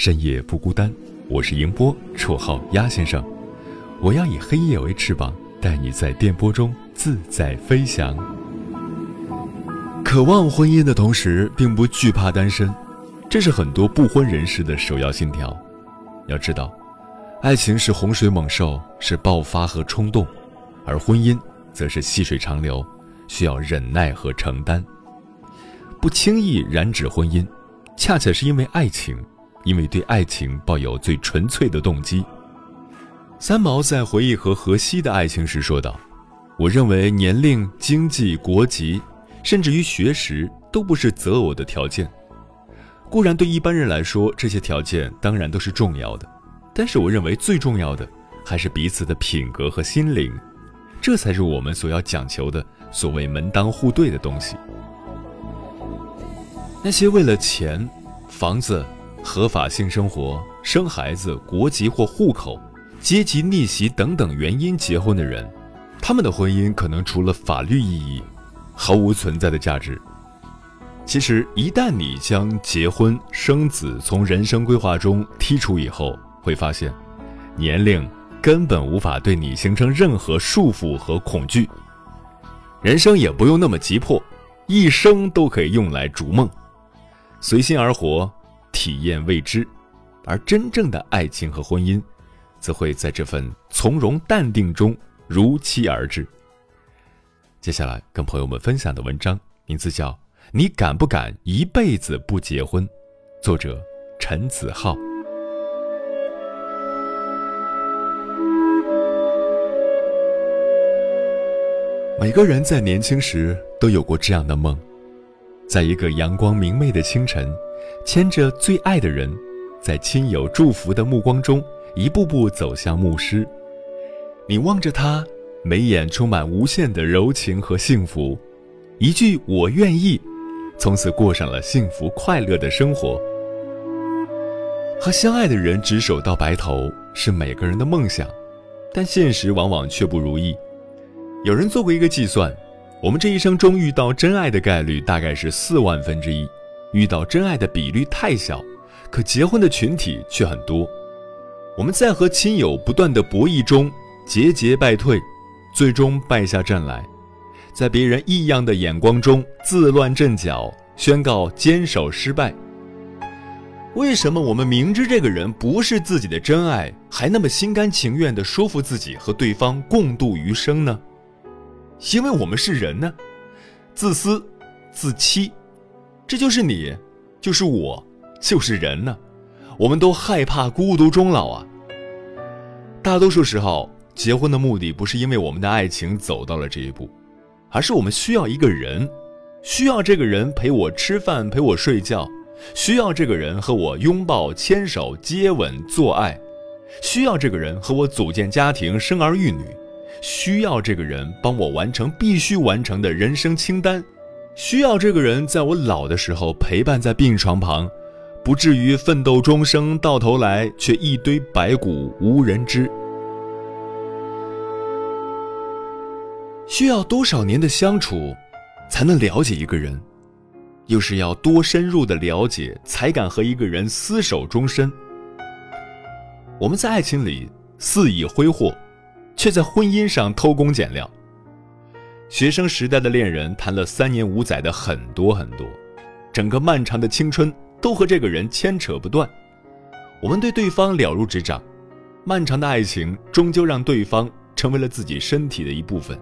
深夜不孤单，我是迎波，绰号鸭先生。我要以黑夜为翅膀，带你在电波中自在飞翔。渴望婚姻的同时，并不惧怕单身，这是很多不婚人士的首要信条。要知道，爱情是洪水猛兽，是爆发和冲动，而婚姻则是细水长流，需要忍耐和承担。不轻易染指婚姻，恰恰是因为爱情。因为对爱情抱有最纯粹的动机，三毛在回忆和荷西的爱情时说道：“我认为年龄、经济、国籍，甚至于学识都不是择偶的条件。固然对一般人来说，这些条件当然都是重要的，但是我认为最重要的还是彼此的品格和心灵，这才是我们所要讲求的所谓门当户对的东西。那些为了钱、房子。”合法性生活、生孩子、国籍或户口、阶级逆袭等等原因结婚的人，他们的婚姻可能除了法律意义，毫无存在的价值。其实，一旦你将结婚生子从人生规划中剔除以后，会发现，年龄根本无法对你形成任何束缚和恐惧，人生也不用那么急迫，一生都可以用来逐梦，随心而活。体验未知，而真正的爱情和婚姻，则会在这份从容淡定中如期而至。接下来跟朋友们分享的文章名字叫《你敢不敢一辈子不结婚》，作者陈子浩。每个人在年轻时都有过这样的梦，在一个阳光明媚的清晨。牵着最爱的人，在亲友祝福的目光中，一步步走向牧师。你望着他，眉眼充满无限的柔情和幸福。一句“我愿意”，从此过上了幸福快乐的生活。和相爱的人执手到白头，是每个人的梦想，但现实往往却不如意。有人做过一个计算，我们这一生中遇到真爱的概率大概是四万分之一。遇到真爱的比率太小，可结婚的群体却很多。我们在和亲友不断的博弈中节节败退，最终败下阵来，在别人异样的眼光中自乱阵脚，宣告坚守失败。为什么我们明知这个人不是自己的真爱，还那么心甘情愿地说服自己和对方共度余生呢？因为我们是人呢，自私，自欺。这就是你，就是我，就是人呢。我们都害怕孤独终老啊。大多数时候，结婚的目的不是因为我们的爱情走到了这一步，而是我们需要一个人，需要这个人陪我吃饭，陪我睡觉，需要这个人和我拥抱、牵手、接吻、做爱，需要这个人和我组建家庭、生儿育女，需要这个人帮我完成必须完成的人生清单。需要这个人在我老的时候陪伴在病床旁，不至于奋斗终生，到头来却一堆白骨无人知。需要多少年的相处，才能了解一个人？又是要多深入的了解，才敢和一个人厮守终身？我们在爱情里肆意挥霍，却在婚姻上偷工减料。学生时代的恋人谈了三年五载的很多很多，整个漫长的青春都和这个人牵扯不断。我们对对方了如指掌，漫长的爱情终究让对方成为了自己身体的一部分。《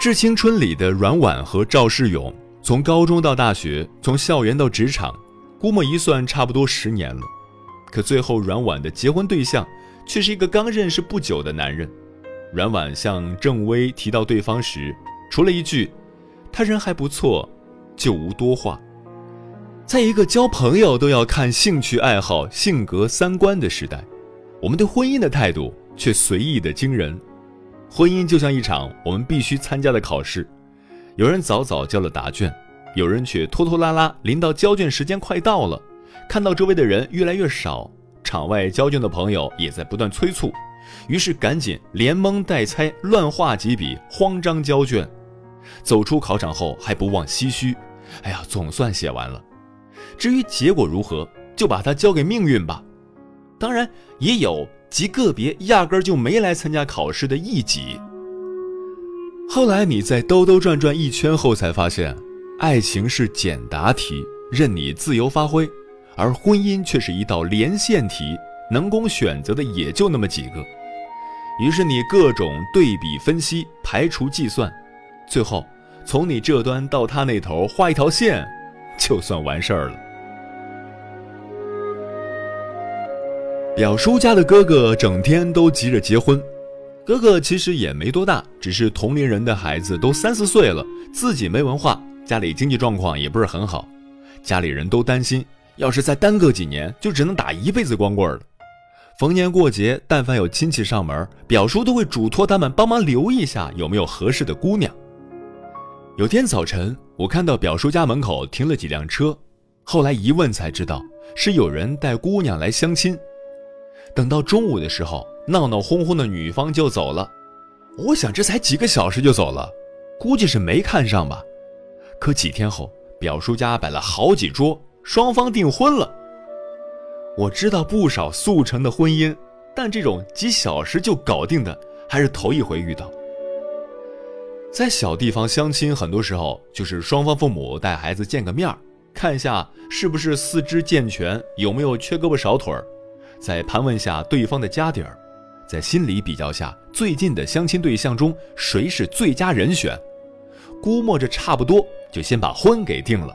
致青春》里的阮婉和赵世勇，从高中到大学，从校园到职场，估摸一算，差不多十年了。可最后，阮婉的结婚对象却是一个刚认识不久的男人。阮婉向郑薇提到对方时，除了一句“他人还不错”，就无多话。在一个交朋友都要看兴趣爱好、性格三观的时代，我们对婚姻的态度却随意的惊人。婚姻就像一场我们必须参加的考试，有人早早交了答卷，有人却拖拖拉拉，临到交卷时间快到了，看到周围的人越来越少，场外交卷的朋友也在不断催促，于是赶紧连蒙带猜，乱画几笔，慌张交卷。走出考场后还不忘唏嘘：“哎呀，总算写完了。至于结果如何，就把它交给命运吧。”当然也有。极个别压根儿就没来参加考试的异己。后来你在兜兜转转一圈后，才发现，爱情是简答题，任你自由发挥；而婚姻却是一道连线题，能供选择的也就那么几个。于是你各种对比分析、排除计算，最后从你这端到他那头画一条线，就算完事儿了。表叔家的哥哥整天都急着结婚，哥哥其实也没多大，只是同龄人的孩子都三四岁了，自己没文化，家里经济状况也不是很好，家里人都担心，要是再耽搁几年，就只能打一辈子光棍了。逢年过节，但凡有亲戚上门，表叔都会嘱托他们帮忙留意一下有没有合适的姑娘。有天早晨，我看到表叔家门口停了几辆车，后来一问才知道，是有人带姑娘来相亲。等到中午的时候，闹闹哄哄的女方就走了。我想这才几个小时就走了，估计是没看上吧。可几天后，表叔家摆了好几桌，双方订婚了。我知道不少速成的婚姻，但这种几小时就搞定的，还是头一回遇到。在小地方相亲，很多时候就是双方父母带孩子见个面儿看一下是不是四肢健全，有没有缺胳膊少腿儿。再盘问下对方的家底儿，在心里比较下最近的相亲对象中谁是最佳人选，估摸着差不多就先把婚给定了，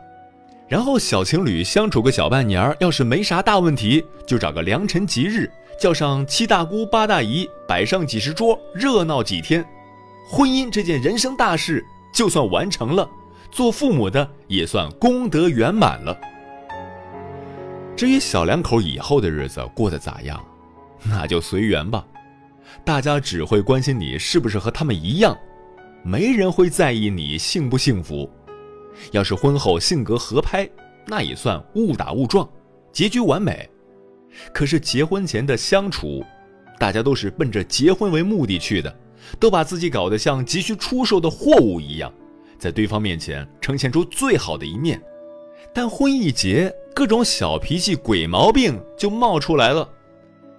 然后小情侣相处个小半年，要是没啥大问题，就找个良辰吉日，叫上七大姑八大姨，摆上几十桌，热闹几天，婚姻这件人生大事就算完成了，做父母的也算功德圆满了。至于小两口以后的日子过得咋样，那就随缘吧。大家只会关心你是不是和他们一样，没人会在意你幸不幸福。要是婚后性格合拍，那也算误打误撞，结局完美。可是结婚前的相处，大家都是奔着结婚为目的去的，都把自己搞得像急需出售的货物一样，在对方面前呈现出最好的一面。但婚一结，各种小脾气、鬼毛病就冒出来了。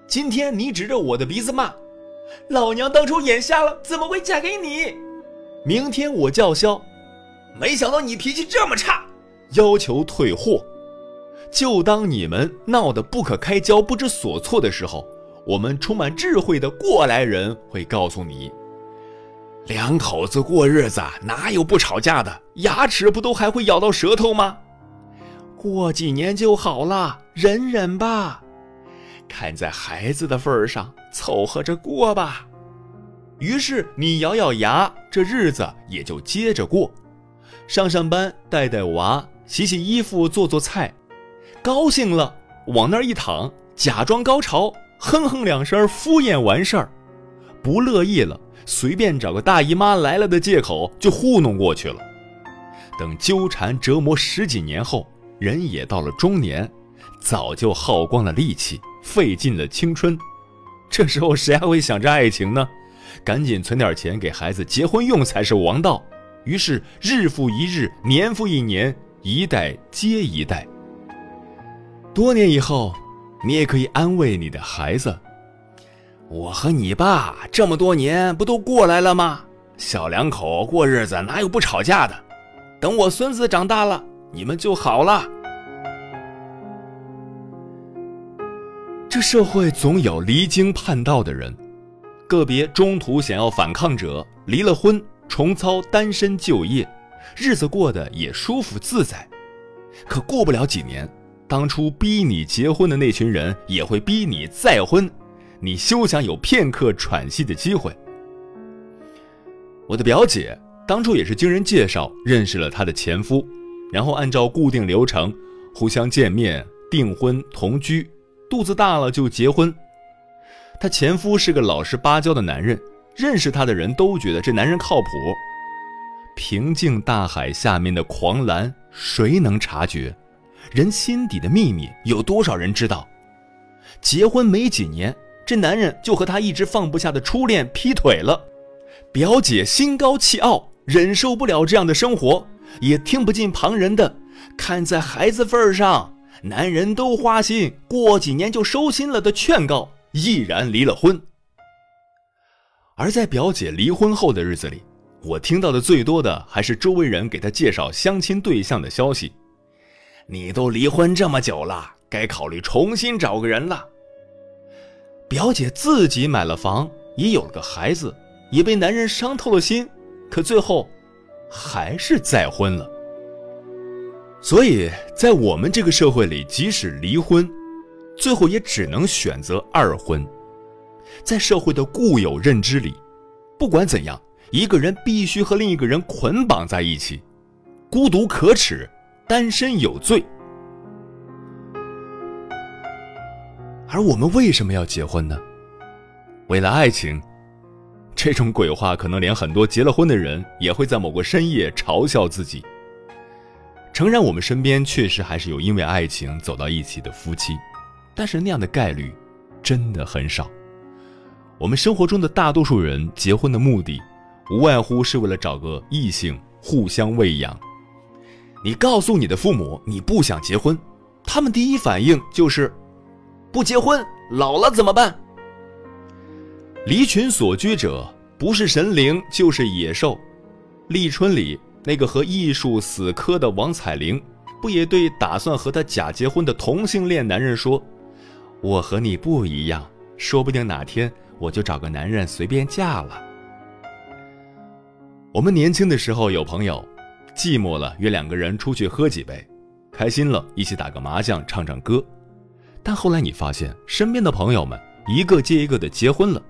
今天你指着我的鼻子骂，老娘当初眼瞎了，怎么会嫁给你？明天我叫嚣，没想到你脾气这么差，要求退货。就当你们闹得不可开交、不知所措的时候，我们充满智慧的过来人会告诉你：两口子过日子哪有不吵架的？牙齿不都还会咬到舌头吗？过几年就好了，忍忍吧。看在孩子的份上，凑合着过吧。于是你咬咬牙，这日子也就接着过。上上班，带带娃，洗洗衣服，做做菜。高兴了，往那儿一躺，假装高潮，哼哼两声，敷衍完事儿。不乐意了，随便找个大姨妈来了的借口就糊弄过去了。等纠缠折磨十几年后。人也到了中年，早就耗光了力气，费尽了青春。这时候谁还会想着爱情呢？赶紧存点钱给孩子结婚用才是王道。于是日复一日，年复一年，一代接一代。多年以后，你也可以安慰你的孩子：“我和你爸这么多年不都过来了吗？小两口过日子哪有不吵架的？等我孙子长大了。”你们就好了。这社会总有离经叛道的人，个别中途想要反抗者离了婚，重操单身就业，日子过得也舒服自在。可过不了几年，当初逼你结婚的那群人也会逼你再婚，你休想有片刻喘息的机会。我的表姐当初也是经人介绍认识了她的前夫，然后按照固定流程互相见面、订婚、同居。肚子大了就结婚。她前夫是个老实巴交的男人，认识他的人都觉得这男人靠谱。平静大海下面的狂澜，谁能察觉？人心底的秘密，有多少人知道？结婚没几年，这男人就和他一直放不下的初恋劈腿了。表姐心高气傲，忍受不了这样的生活，也听不进旁人的。看在孩子份上。男人都花心，过几年就收心了的劝告，毅然离了婚。而在表姐离婚后的日子里，我听到的最多的还是周围人给她介绍相亲对象的消息。你都离婚这么久了，该考虑重新找个人了。表姐自己买了房，也有了个孩子，也被男人伤透了心，可最后，还是再婚了。所以在我们这个社会里，即使离婚，最后也只能选择二婚。在社会的固有认知里，不管怎样，一个人必须和另一个人捆绑在一起，孤独可耻，单身有罪。而我们为什么要结婚呢？为了爱情。这种鬼话，可能连很多结了婚的人也会在某个深夜嘲笑自己。诚然，我们身边确实还是有因为爱情走到一起的夫妻，但是那样的概率真的很少。我们生活中的大多数人结婚的目的，无外乎是为了找个异性互相喂养。你告诉你的父母你不想结婚，他们第一反应就是：不结婚老了怎么办？离群所居者不是神灵就是野兽。立春里。那个和艺术死磕的王彩玲，不也对打算和他假结婚的同性恋男人说：“我和你不一样，说不定哪天我就找个男人随便嫁了。”我们年轻的时候有朋友，寂寞了约两个人出去喝几杯，开心了一起打个麻将唱唱歌。但后来你发现，身边的朋友们一个接一个的结婚了，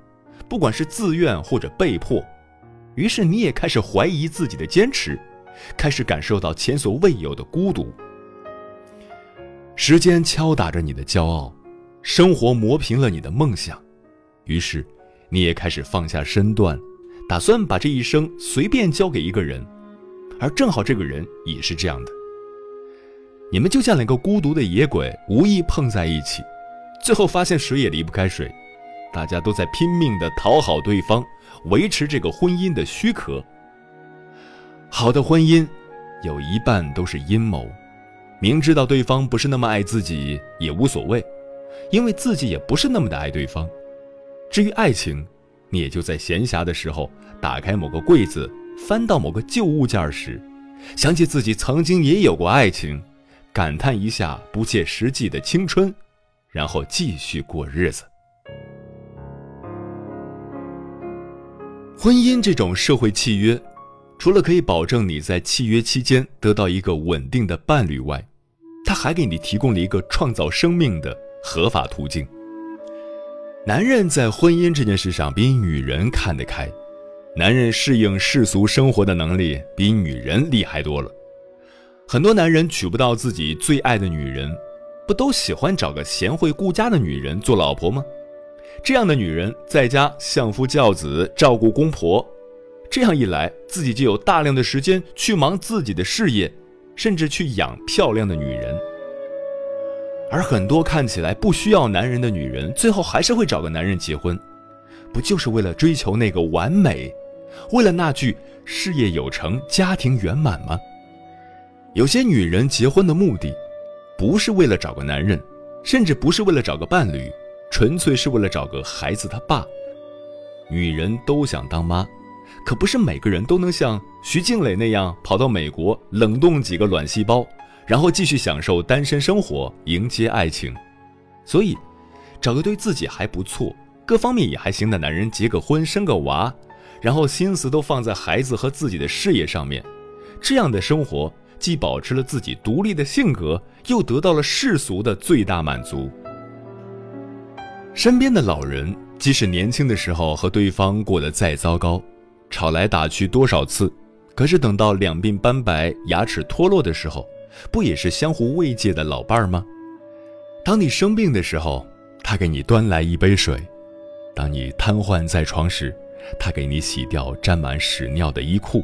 不管是自愿或者被迫。于是你也开始怀疑自己的坚持，开始感受到前所未有的孤独。时间敲打着你的骄傲，生活磨平了你的梦想，于是你也开始放下身段，打算把这一生随便交给一个人，而正好这个人也是这样的。你们就像两个孤独的野鬼，无意碰在一起，最后发现水也离不开水，大家都在拼命的讨好对方。维持这个婚姻的虚壳。好的婚姻，有一半都是阴谋。明知道对方不是那么爱自己也无所谓，因为自己也不是那么的爱对方。至于爱情，你也就在闲暇的时候打开某个柜子，翻到某个旧物件时，想起自己曾经也有过爱情，感叹一下不切实际的青春，然后继续过日子。婚姻这种社会契约，除了可以保证你在契约期间得到一个稳定的伴侣外，它还给你提供了一个创造生命的合法途径。男人在婚姻这件事上比女人看得开，男人适应世俗生活的能力比女人厉害多了。很多男人娶不到自己最爱的女人，不都喜欢找个贤惠顾家的女人做老婆吗？这样的女人在家相夫教子，照顾公婆，这样一来，自己就有大量的时间去忙自己的事业，甚至去养漂亮的女人。而很多看起来不需要男人的女人，最后还是会找个男人结婚，不就是为了追求那个完美，为了那句事业有成、家庭圆满吗？有些女人结婚的目的，不是为了找个男人，甚至不是为了找个伴侣。纯粹是为了找个孩子他爸，女人都想当妈，可不是每个人都能像徐静蕾那样跑到美国冷冻几个卵细胞，然后继续享受单身生活，迎接爱情。所以，找个对自己还不错、各方面也还行的男人结个婚、生个娃，然后心思都放在孩子和自己的事业上面，这样的生活既保持了自己独立的性格，又得到了世俗的最大满足。身边的老人，即使年轻的时候和对方过得再糟糕，吵来打去多少次，可是等到两鬓斑白、牙齿脱落的时候，不也是相互慰藉的老伴儿吗？当你生病的时候，他给你端来一杯水；当你瘫痪在床时，他给你洗掉沾满屎尿的衣裤；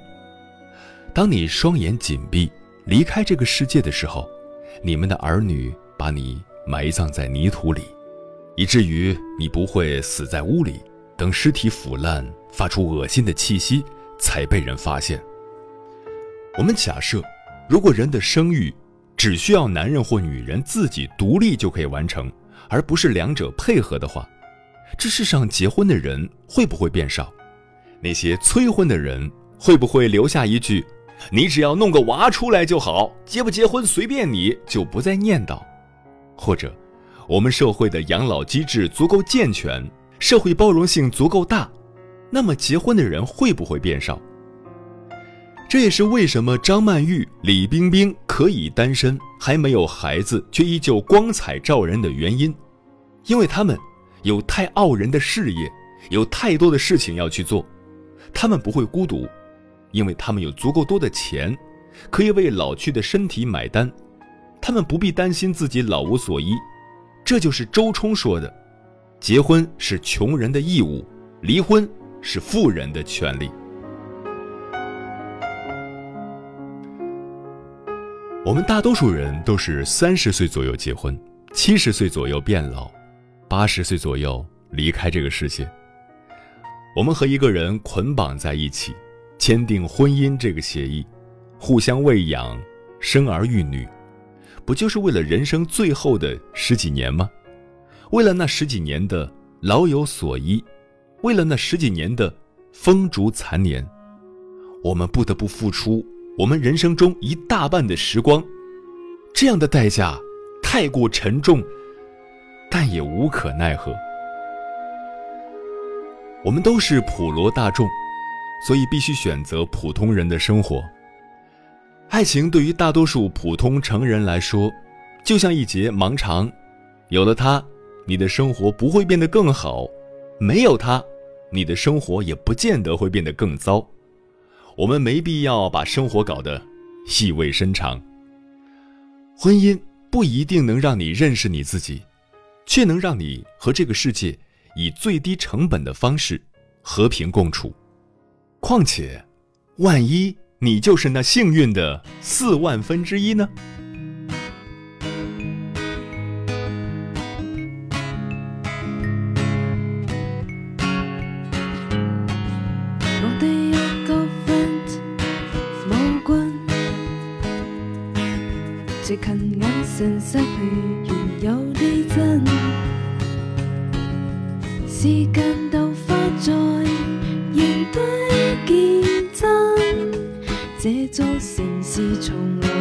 当你双眼紧闭离开这个世界的时候，你们的儿女把你埋葬在泥土里。以至于你不会死在屋里，等尸体腐烂，发出恶心的气息，才被人发现。我们假设，如果人的生育只需要男人或女人自己独立就可以完成，而不是两者配合的话，这世上结婚的人会不会变少？那些催婚的人会不会留下一句：“你只要弄个娃出来就好，结不结婚随便你”，就不再念叨？或者？我们社会的养老机制足够健全，社会包容性足够大，那么结婚的人会不会变少？这也是为什么张曼玉、李冰冰可以单身，还没有孩子，却依旧光彩照人的原因，因为他们有太傲人的事业，有太多的事情要去做，他们不会孤独，因为他们有足够多的钱，可以为老去的身体买单，他们不必担心自己老无所依。这就是周冲说的：“结婚是穷人的义务，离婚是富人的权利。”我们大多数人都是三十岁左右结婚，七十岁左右变老，八十岁左右离开这个世界。我们和一个人捆绑在一起，签订婚姻这个协议，互相喂养，生儿育女。不就是为了人生最后的十几年吗？为了那十几年的老有所依，为了那十几年的风烛残年，我们不得不付出我们人生中一大半的时光。这样的代价太过沉重，但也无可奈何。我们都是普罗大众，所以必须选择普通人的生活。爱情对于大多数普通成人来说，就像一节盲肠，有了它，你的生活不会变得更好；没有它，你的生活也不见得会变得更糟。我们没必要把生活搞得意味深长。婚姻不一定能让你认识你自己，却能让你和这个世界以最低成本的方式和平共处。况且，万一……你就是那幸运的四万分之一呢？近眼神失去原有的真，时间都花在原地见真。这座城市从来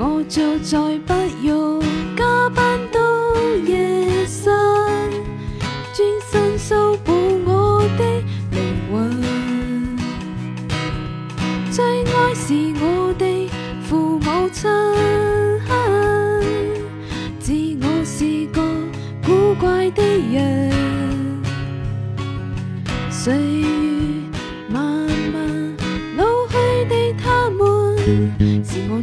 我就再不用加班到夜深，专心修补我的灵魂。最爱是我的父母亲，自我是个古怪的人，岁月慢慢老去的他们，是我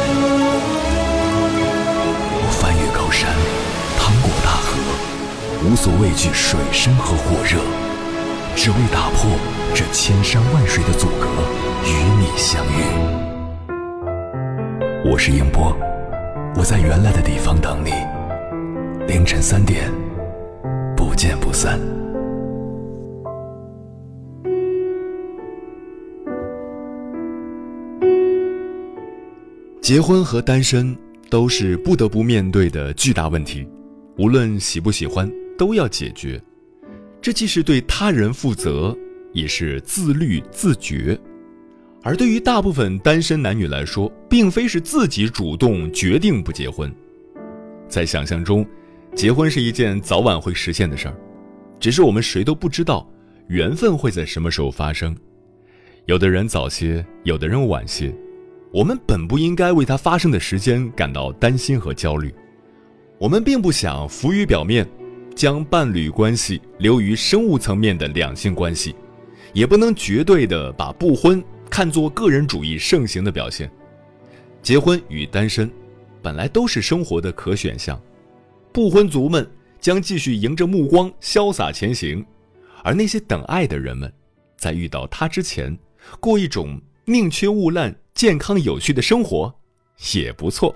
无所畏惧水深和火热，只为打破这千山万水的阻隔，与你相遇。我是英波，我在原来的地方等你，凌晨三点，不见不散。结婚和单身都是不得不面对的巨大问题，无论喜不喜欢，都要解决。这既是对他人负责，也是自律自觉。而对于大部分单身男女来说，并非是自己主动决定不结婚，在想象中，结婚是一件早晚会实现的事儿，只是我们谁都不知道缘分会在什么时候发生。有的人早些，有的人晚些。我们本不应该为它发生的时间感到担心和焦虑，我们并不想浮于表面，将伴侣关系流于生物层面的两性关系，也不能绝对的把不婚看作个人主义盛行的表现。结婚与单身，本来都是生活的可选项，不婚族们将继续迎着目光潇洒前行，而那些等爱的人们，在遇到他之前，过一种宁缺毋滥。健康有序的生活也不错。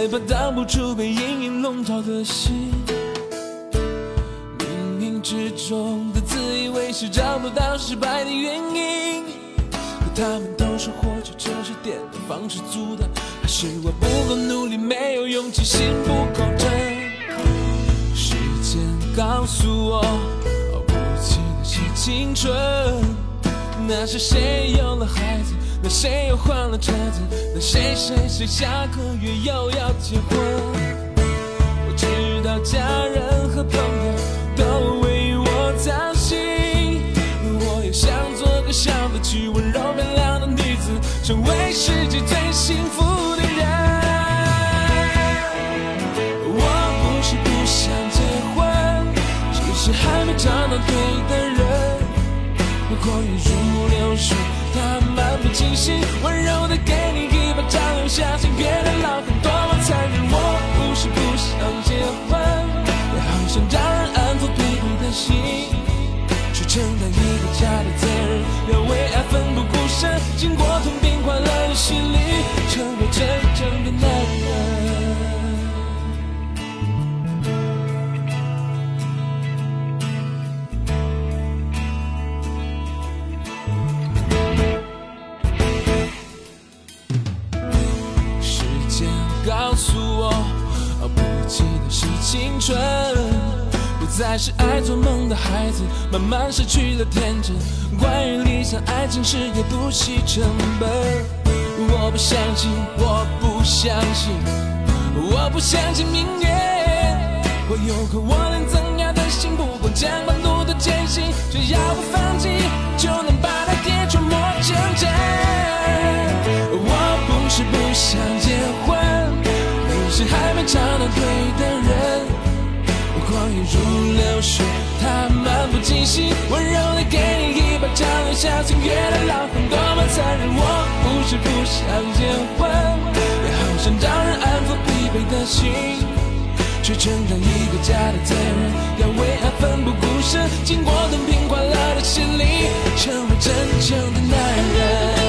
害怕挡不住被阴影笼罩的心。冥冥之中的自以为是，找不到失败的原因。可他们都说或许这是点的方式阻挡，还是我不够努力，没有勇气，心不够真。时间告诉我，不起的是青春，那是谁有了孩子？那谁又换了车子那谁谁谁下个月又要结婚我知道家人和朋友都为我操心我也想做个小得去温柔漂亮的女子成为世界最幸福的人。我不是不想结婚只是还没找到对的人光阴如流水他们其实温柔的给你一把掌，留下。慢失去了天真，关于理想、爱情，事业不惜成本。我不相信，我不相信，我不相信命运。我有颗我能怎样的心，不管前方路多艰辛，只要不放弃。下今夜的老公，多么残忍！我不是不想结婚，也好想找人安抚疲惫的心，却承担一个家的责任，要为爱奋不顾身，经过等拼垮了的心灵，成为真正的男人。